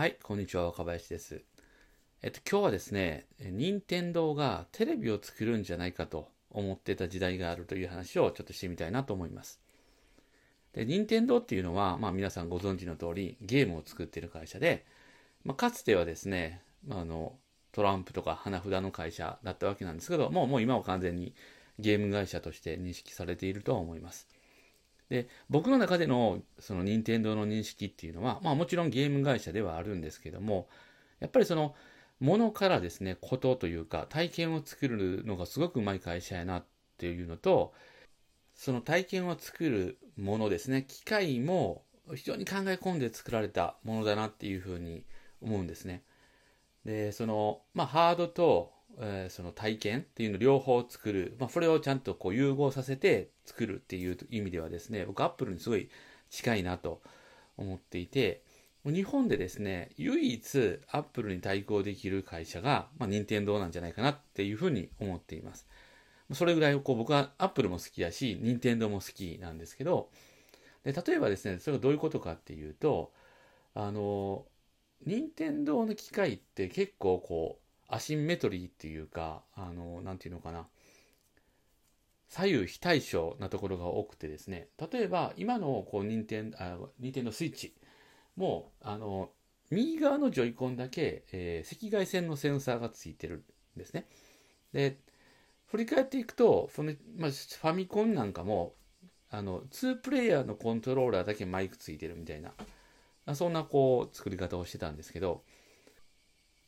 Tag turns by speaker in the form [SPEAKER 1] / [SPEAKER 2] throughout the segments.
[SPEAKER 1] はい、こんにちは、若林です。えっと、今日はですね、任天堂がテレビを作るんじゃないかと思ってた時代があるという話をちょっとしてみたいなと思います。で、任天堂っていうのは、まあ皆さんご存知の通り、ゲームを作っている会社で、まあ、かつてはですね、まあ、あの、トランプとか花札の会社だったわけなんですけど、もうもう今は完全にゲーム会社として認識されているとは思います。で、僕の中でのその任天堂の認識っていうのは、まあもちろんゲーム会社ではあるんですけども、やっぱりその、ものからですね、ことというか、体験を作るのがすごくうまい会社やなっていうのと、その体験を作るものですね、機械も非常に考え込んで作られたものだなっていうふうに思うんですね。で、その、まあ、ハードと、えーその体験っていうの両方作る、まあ、それをちゃんとこう融合させて作るっていう意味ではですね、僕、アップルにすごい近いなと思っていて、日本でですね、唯一アップルに対抗できる会社が、まあ、任天堂なんじゃないかなっていうふうに思っています。それぐらいこう僕はアップルも好きだし、任天堂も好きなんですけど、で例えばですね、それがどういうことかっていうと、あの、任天堂の機械って結構こう、アシンメトリーっていうか、あの、なんていうのかな、左右非対称なところが多くてですね、例えば今のこう、任天あ任天堂スイッチも、あの、右側のジョイコンだけ、えー赤外線のセンサーがついてるんですね。で、振り返っていくと、そのまあ、ファミコンなんかも、あの、2プレイヤーのコントローラーだけマイクついてるみたいな、そんなこう、作り方をしてたんですけど、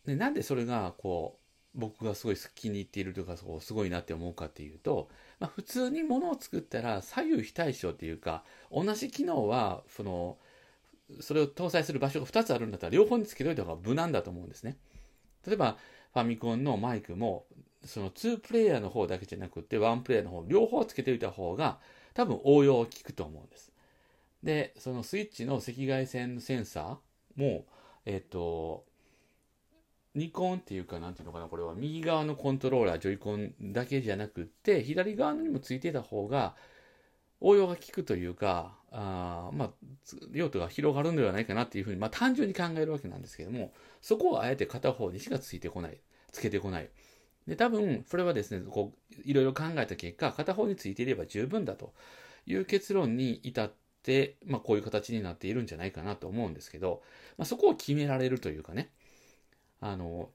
[SPEAKER 1] でなんでそれがこう僕がすごい気に入っているというかそうすごいなって思うかっていうと、まあ、普通に物を作ったら左右非対称っていうか同じ機能はそのそれを搭載する場所が2つあるんだったら両方につけといた方が無難だと思うんですね。例えばファミコンのマイクもその2プレイヤーの方だけじゃなくて1プレイヤーの方両方つけておいた方が多分応用を効くと思うんです。でそのスイッチの赤外線センサーもえっ、とニコンっていうか、なんていうのかな、これは右側のコントローラー、ジョイコンだけじゃなくって、左側にもついてた方が、応用が効くというか、あまあ、用途が広がるのではないかなっていうふうに、まあ単純に考えるわけなんですけども、そこをあえて片方にしかついてこない、つけてこない。で、多分、それはですね、こう、いろいろ考えた結果、片方についていれば十分だという結論に至って、まあこういう形になっているんじゃないかなと思うんですけど、まあそこを決められるというかね、あの、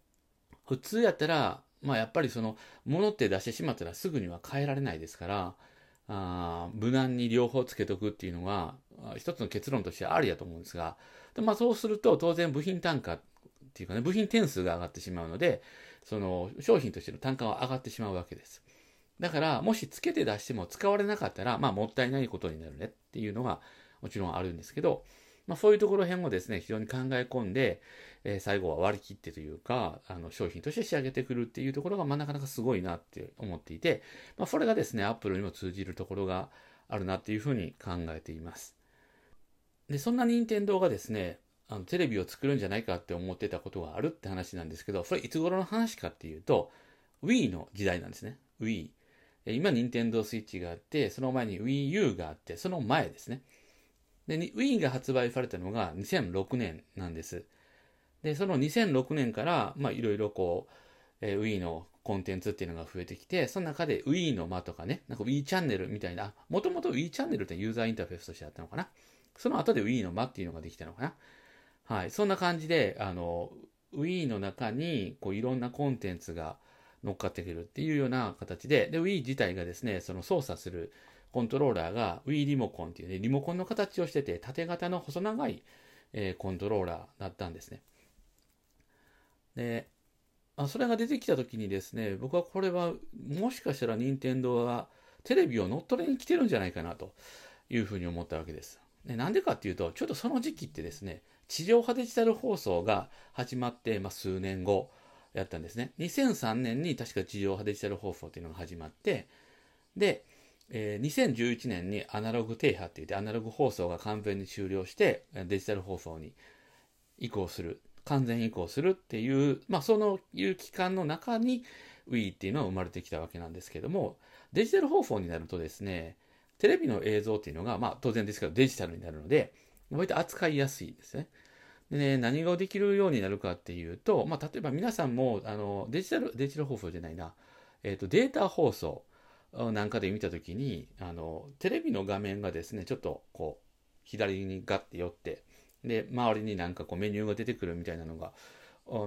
[SPEAKER 1] 普通やったら、まあやっぱりその、物って出してしまったらすぐには変えられないですから、あ無難に両方つけとくっていうのが、あ一つの結論としてありやと思うんですが、でまあそうすると当然部品単価っていうかね、部品点数が上がってしまうので、その商品としての単価は上がってしまうわけです。だから、もしつけて出しても使われなかったら、まあもったいないことになるねっていうのがもちろんあるんですけど、まあそういうところ辺をですね、非常に考え込んで、えー最後は割り切ってというか、あの商品として仕上げてくるっていうところが、まあ、なかなかすごいなって思っていて、まあ、それがですね、アップルにも通じるところがあるなっていうふうに考えています。で、そんな任天堂がですね、あのテレビを作るんじゃないかって思ってたことがあるって話なんですけど、それいつ頃の話かっていうと、Wii の時代なんですね。Wii。え今、任天堂スイッチがあって、その前に Wii U があって、その前ですね。で、Wii が発売されたのが2006年なんです。で、その2006年から、まあ、いろいろこう、えー Wii のコンテンツっていうのが増えてきて、その中で Wii の間とかね、なんか Wii チャンネルみたいな、もともと Wii チャンネルってユーザーインターフェースとしてあったのかな。その後で Wii の間っていうのができたのかな。はい。そんな感じで、あの、Wii の中に、こう、いろんなコンテンツが乗っかってくるっていうような形で、で、Wii 自体がですね、その操作するコントローラーが Wii リモコンっていうね、リモコンの形をしてて、縦型の細長い、えーコントローラーだったんですね。で、あそれが出てきた時にですね、僕はこれはもしかしたら任天堂はテレビを乗っ取りに来てるんじゃないかなというふうに思ったわけです。でなんでかっていうと、ちょっとその時期ってですね、地上波デジタル放送が始まって、まあ、数年後やったんですね。2003年に確か地上波デジタル放送っていうのが始まって、で、えー2011年にアナログ停波って言ってアナログ放送が完全に終了してデジタル放送に移行する。完全移行するっていうまあそのいう期間の中に Wii っていうのは生まれてきたわけなんですけどもデジタル放送になるとですねテレビの映像っていうのがまあ当然ですけどデジタルになるので割と扱いやすいですね。でね、何ができるようになるかっていうと、まあ、例えば皆さんも、あの、デジタル、デジタル放送じゃないな、えっ、ー、と、データ放送。なんかで見たときに、あの、テレビの画面がですね、ちょっとこう、左にガッて寄って、で、周りになんかこうメニューが出てくるみたいなのが、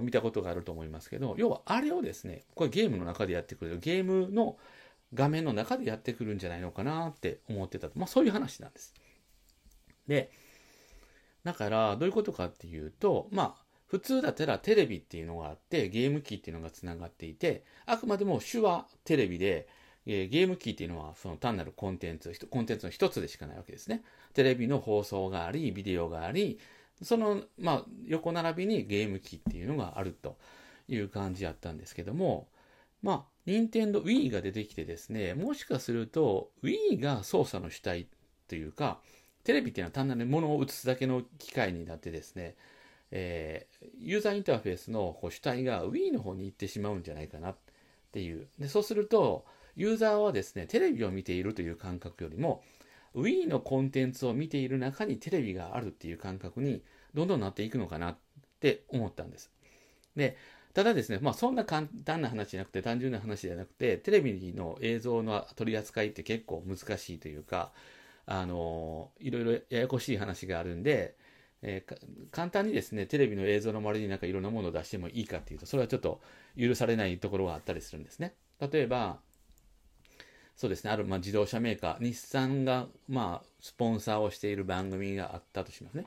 [SPEAKER 1] 見たことがあると思いますけど、要はあれをですね、これゲームの中でやってくる、ゲームの画面の中でやってくるんじゃないのかなって思ってた。まあそういう話なんです。で、だからどういうことかっていうと、まあ普通だったらテレビっていうのがあって、ゲーム機っていうのがつながっていて、あくまでも手話テレビで、えー、ゲーム機っていうのはその単なるコンテンツ、コンテンツの一つでしかないわけですね。テレビの放送があり、ビデオがあり、その、まあ、横並びにゲーム機っていうのがあるという感じやったんですけども、まあ、任天堂 Wii が出てきてですね、もしかすると Wii が操作の主体というか、テレビっていうのは単なるものを映すだけの機械になってですね、えー、ユーザーインターフェースのこう主体が Wii の方に行ってしまうんじゃないかなっていう。でそうすると、ユーザーはですね、テレビを見ているという感覚よりも、Wii のコンテンツを見ている中にテレビがあるっていう感覚にどんどんなっていくのかなって思ったんです。で、ただですね、まあそんな簡単な話じゃなくて単純な話じゃなくて、テレビの映像の取り扱いって結構難しいというか、あの、いろいろややこしい話があるんで、えー、簡単にですね、テレビの映像の周りになんかいろんなものを出してもいいかっていうと、それはちょっと許されないところがあったりするんですね。例えば、そうですね、ある、まあ、自動車メーカー、日産が、まあ、スポンサーをしている番組があったとしますね。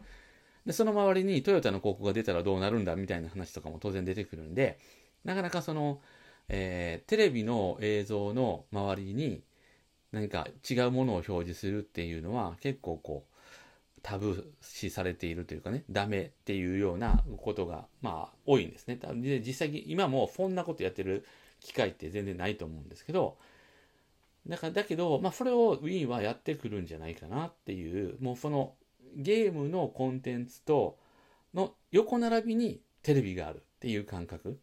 [SPEAKER 1] で、その周りにトヨタの広告が出たらどうなるんだみたいな話とかも当然出てくるんで、なかなかその、えー、テレビの映像の周りに何か違うものを表示するっていうのは結構こう、タブー視されているというかね、ダメっていうようなことが、まあ、多いんですね。で、実際今もそんなことやってる機会って全然ないと思うんですけど、だから、だけど、まあ、それを Wii はやってくるんじゃないかなっていう、もうそのゲームのコンテンツとの横並びにテレビがあるっていう感覚。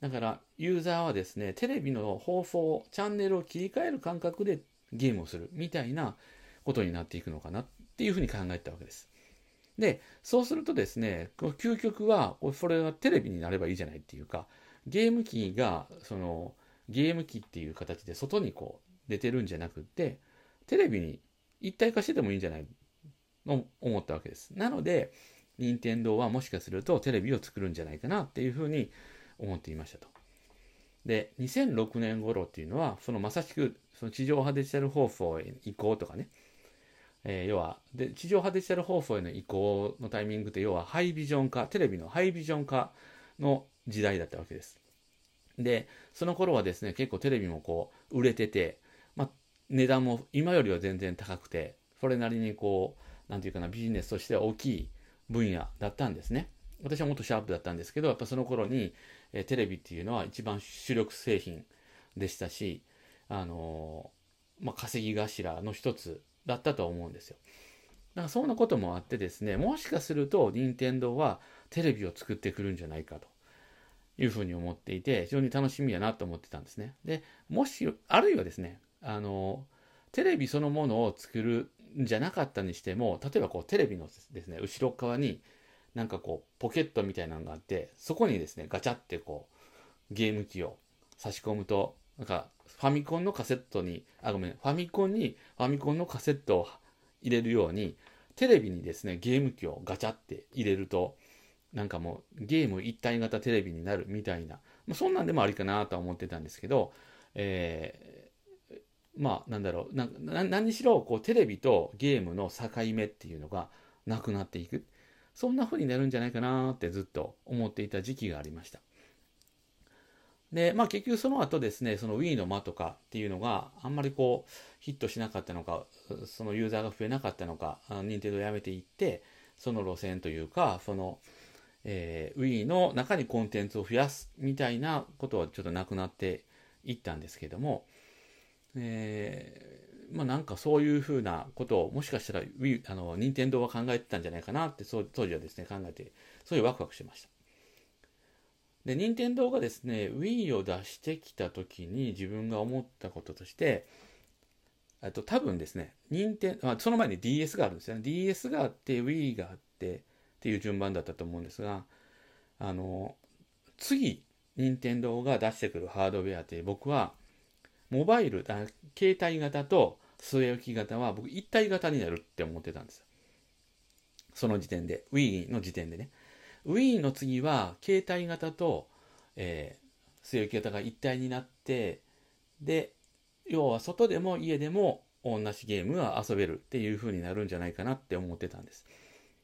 [SPEAKER 1] だから、ユーザーはですね、テレビの放送、チャンネルを切り替える感覚でゲームをするみたいなことになっていくのかなっていうふうに考えたわけです。で、そうするとですね、究極は、それはテレビになればいいじゃないっていうか、ゲーム機が、その、ゲーム機っていう形で外にこう出てるんじゃなくて、テレビに一体化しててもいいんじゃないの思ったわけです。なので、任天堂はもしかするとテレビを作るんじゃないかなっていうふうに思っていましたと。で、2006年頃っていうのは、そのまさしくその地上波デジタル放送へ移行とかね、えー、要はで、地上波デジタル放送への移行のタイミングって、要はハイビジョン化、テレビのハイビジョン化の時代だったわけです。で、その頃はですね、結構テレビもこう、売れてて、まあ、値段も今よりは全然高くて、それなりにこう、なんていうかな、ビジネスとしては大きい分野だったんですね。私はもっとシャープだったんですけど、やっぱその頃に、えテレビっていうのは一番主力製品でしたし、あのー、まあ、稼ぎ頭の一つだったとは思うんですよ。だからそんなこともあってですね、もしかすると任天堂はテレビを作ってくるんじゃないかと。いうふうに思っていて、非常に楽しみやなと思ってたんですね。で、もし、あるいはですね、あの、テレビそのものを作るんじゃなかったにしても、例えばこうテレビのですね、後ろ側になんかこうポケットみたいなのがあって、そこにですね、ガチャってこうゲーム機を差し込むと、なんかファミコンのカセットに、あ、ごめん、ファミコンにファミコンのカセットを入れるように、テレビにですね、ゲーム機をガチャって入れると、なんかもうゲーム一体型テレビになるみたいな、まあ、そんなんでもありかなとは思ってたんですけど、えー、まあなんだろう。な何にしろこうテレビとゲームの境目っていうのがなくなっていく。そんな風になるんじゃないかなってずっと思っていた時期がありました。でまあ結局その後ですねその Wii の間とかっていうのがあんまりこうヒットしなかったのかそのユーザーが増えなかったのか任天堂やめていってその路線というかそのえー、Wii の中にコンテンツを増やすみたいなことはちょっとなくなっていったんですけども、えー、まあなんかそういうふうなことをもしかしたら Wii、あの、任天堂は考えてたんじゃないかなって、当時はですね、考えて、そういうワクワクしました。で、任天堂がですね、Wii を出してきた時に自分が思ったこととして、あと多分ですね、任天、まあ、その前に DS があるんですよね。DS があって、Wii があって、っていう順番だったと思うんですが、あの、次、任天堂が出してくるハードウェアって僕は、モバイル、携帯型と据え置き型は僕一体型になるって思ってたんですよ。その時点で、Wii の時点でね。Wii の次は、携帯型と、えー、据え置き型が一体になって、で、要は外でも家でも同じゲームが遊べるっていう風になるんじゃないかなって思ってたんです。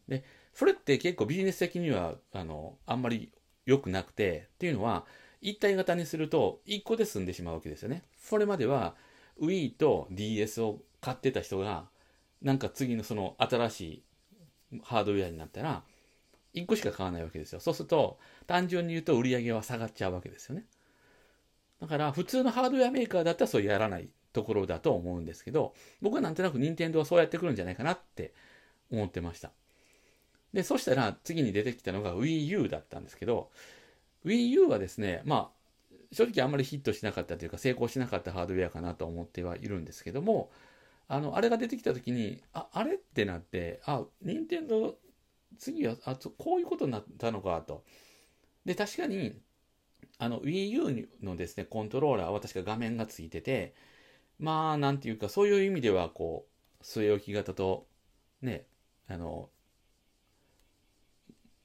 [SPEAKER 1] で、それって結構ビジネス的には、あの、あんまり良くなくて、っていうのは、一体型にすると1個で済んでしまうわけですよね。それまでは Wii と DS を買ってた人が、なんか次のその新しいハードウェアになったら、1個しか買わないわけですよ。そうすると、単純に言うと売り上げは下がっちゃうわけですよね。だから、普通のハードウェアメーカーだったらそうやらないところだと思うんですけど、僕はなんとなく任天堂はそうやってくるんじゃないかなって思ってました。で、そしたら次に出てきたのが Wii U だったんですけど、Wii U はですね、まあ、正直あんまりヒットしなかったというか成功しなかったハードウェアかなと思ってはいるんですけども、あの、あれが出てきた時に、あ、あれってなって、あ、任天堂次は、あ、こういうことになったのかと。で、確かに、あの、Wii U のですね、コントローラーは確か画面がついてて、まあ、なんていうか、そういう意味では、こう、据え置き型と、ね、あの、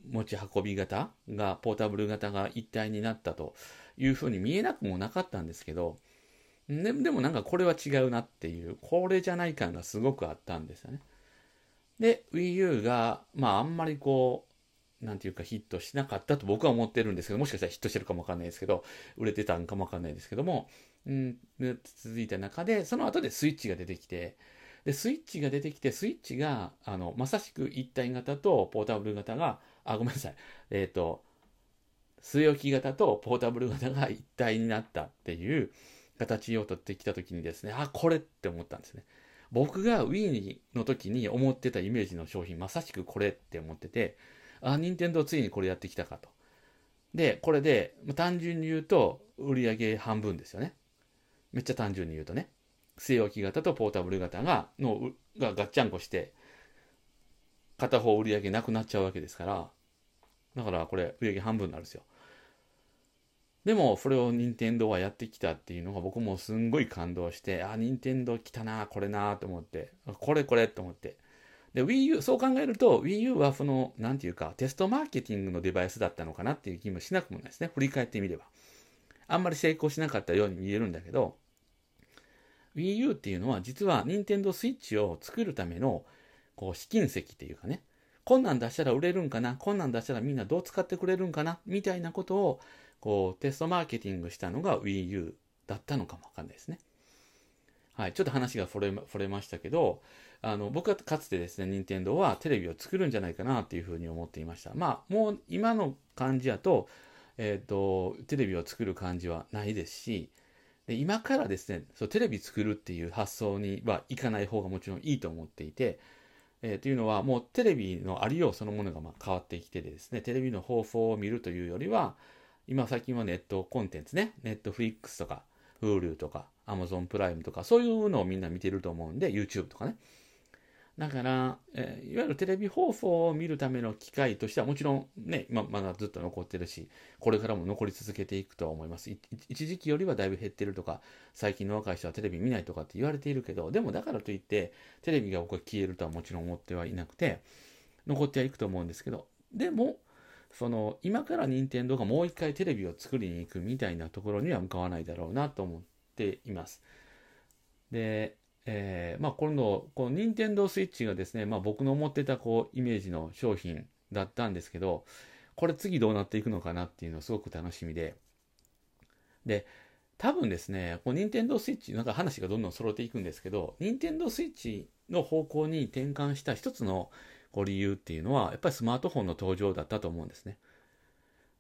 [SPEAKER 1] 持ち運び型が、ポータブル型が一体になったというふうに見えなくもなかったんですけど、ででもなんかこれは違うなっていう、これじゃない感がすごくあったんですよね。で、Wii U が、まああんまりこう、なんていうかヒットしなかったと僕は思ってるんですけど、もしかしたらヒットしてるかもわかんないですけど、売れてたんかもわかんないですけども、うん、続いた中で、その後でスイッチが出てきて、で、スイッチが出てきて、スイッチが、あの、まさしく一体型とポータブル型が、あ、ごめんなさい。えっ、ー、と、据え置き型とポータブル型が一体になったっていう形を取ってきたときにですね、あ、これって思ったんですね。僕が Wii の時に思ってたイメージの商品、まさしくこれって思ってて、あ、任天堂ついにこれやってきたかと。で、これで、単純に言うと、売り上げ半分ですよね。めっちゃ単純に言うとね。据え置き型とポータブル型が、の、がガッチャンコして、片方売り上げなくなっちゃうわけですから、だからこれ売り上げ半分になるんですよ。でも、それを任天堂はやってきたっていうのが僕もすんごい感動して、あ、任天堂来たな、これなと思って、これこれと思って。で、Wii U、そう考えると、Wii U はその、なんていうか、テストマーケティングのデバイスだったのかなっていう気もしなくもないですね。振り返ってみれば。あんまり成功しなかったように見えるんだけど、Wii U っていうのは実は任天堂 Switch を作るためのこう試金石っていうかね、こんなん出したら売れるんかな、こんなん出したらみんなどう使ってくれるんかな、みたいなことをこうテストマーケティングしたのが Wii U だったのかもわかんないですね。はい、ちょっと話がそれそれましたけど、あの僕はかつてですね、任天堂はテレビを作るんじゃないかなっていうふうに思っていました。まあ、もう今の感じやと、えっ、ー、と、テレビを作る感じはないですし、で今からですねそう、テレビ作るっていう発想にはいかない方がもちろんいいと思っていて、えー、というのはもうテレビのありようそのものがま変わってきてですね、テレビの方法を見るというよりは、今最近はネットコンテンツね、ネットフリックスとか、Hulu とか、Amazon プライムとか、そういうのをみんな見てると思うんで、YouTube とかね。だから、えー、いわゆるテレビ放送を見るための機会としてはもちろんね、ままだずっと残ってるし、これからも残り続けていくとは思います。一時期よりはだいぶ減ってるとか、最近の若い人はテレビ見ないとかって言われているけど、でもだからといって、テレビが僕は消えるとはもちろん思ってはいなくて、残ってはいくと思うんですけど、でも、その、今から任天堂がもう一回テレビを作りに行くみたいなところには向かわないだろうなと思っています。で、えー、まあ、今度、この任天堂スイッチがですね、まあ、僕の思ってたこうイメージの商品だったんですけど、これ次どうなっていくのかなっていうのすごく楽しみで、で、多分ですね、こう任天堂スイッチ、なんか話がどんどん揃っていくんですけど、任天堂スイッチの方向に転換した一つのこう理由っていうのは、やっぱりスマートフォンの登場だったと思うんですね。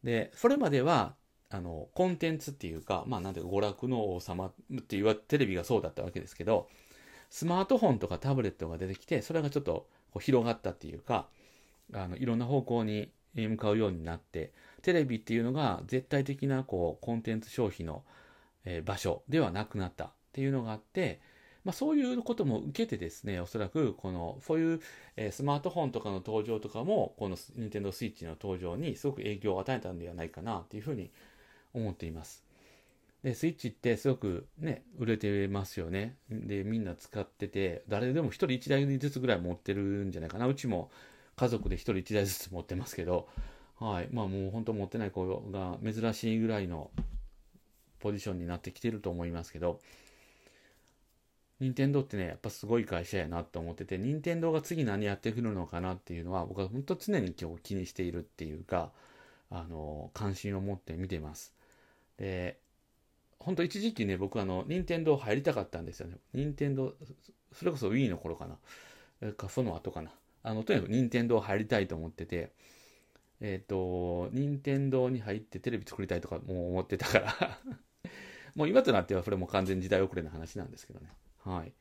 [SPEAKER 1] で、それまでは、あの、コンテンツっていうか、まあなんていうか、娯楽の王様っていうテレビがそうだったわけですけど、スマートフォンとかタブレットが出てきて、それがちょっとこう広がったっていうか、あのいろんな方向に向かうようになって、テレビっていうのが絶対的なこうコンテンツ消費の、え場所ではなくなったっていうのがあって、まあ、そういうことも受けてですね、おそらくこの、そういう、え、スマートフォンとかの登場とかも、この Nintendo Switch の登場にすごく影響を与えたんではないかなというふうに思っています。で、スイッチってすごくね、売れてますよね。で、みんな使ってて、誰でも一人一台ずつぐらい持ってるんじゃないかな。うちも家族で一人一台ずつ持ってますけど、はい。まあもう本当持ってない子が珍しいぐらいのポジションになってきてると思いますけど、任天堂ってね、やっぱすごい会社やなと思ってて、任天堂が次何やってくるのかなっていうのは、僕は本当常に今日気にしているっていうか、あの、関心を持って見てます。で、本当一時期ね、僕あの、任天堂入りたかったんですよね。任天堂、それこそ Wii の頃かな。か、その後かな。あの、とにかく任天堂入りたいと思ってて、えっ、ー、と、任天堂に入ってテレビ作りたいとかもう思ってたから もう今となってはそれも完全時代遅れの話なんですけどね。はい。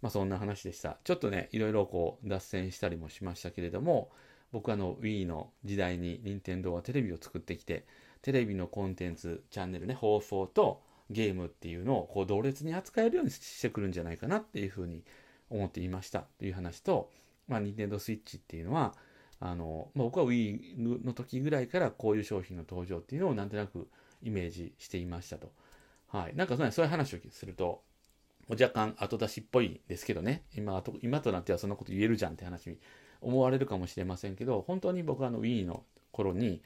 [SPEAKER 1] まあそんな話でした。ちょっとね、いろいろこう脱線したりもしましたけれども、僕はの Wii の時代に任天堂はテレビを作ってきて、テレビのコンテンツ、チャンネルね、放送とゲームっていうのをこう同列に扱えるようにしてくるんじゃないかなっていうふうに思っていましたという話と、まあ、Nintendo Switch っていうのは、あの、まあ、僕は Wii の時ぐらいからこういう商品の登場っていうのをなんとなくイメージしていましたと。はい。なんかそういう話をすると、若干後出しっぽいですけどね、今今となってはそんなこと言えるじゃんって話に思われるかもしれませんけど、本当に僕はあの Wii の頃に、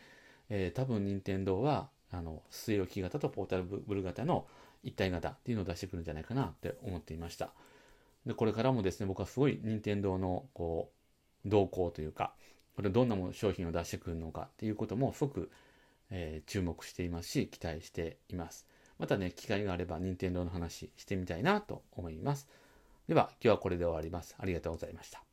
[SPEAKER 1] えー、多分任天堂はあの据え置き型とポータルブル型の一体型っていうのを出してくるんじゃないかなって思っていました。で、これからもですね、僕はすごい任天堂のこう動向というか、これどんなも商品を出してくるのかっていうこともすごく、えー、注目していますし、期待しています。またね、機会があれば任天堂の話してみたいなと思います。では、今日はこれで終わります。ありがとうございました。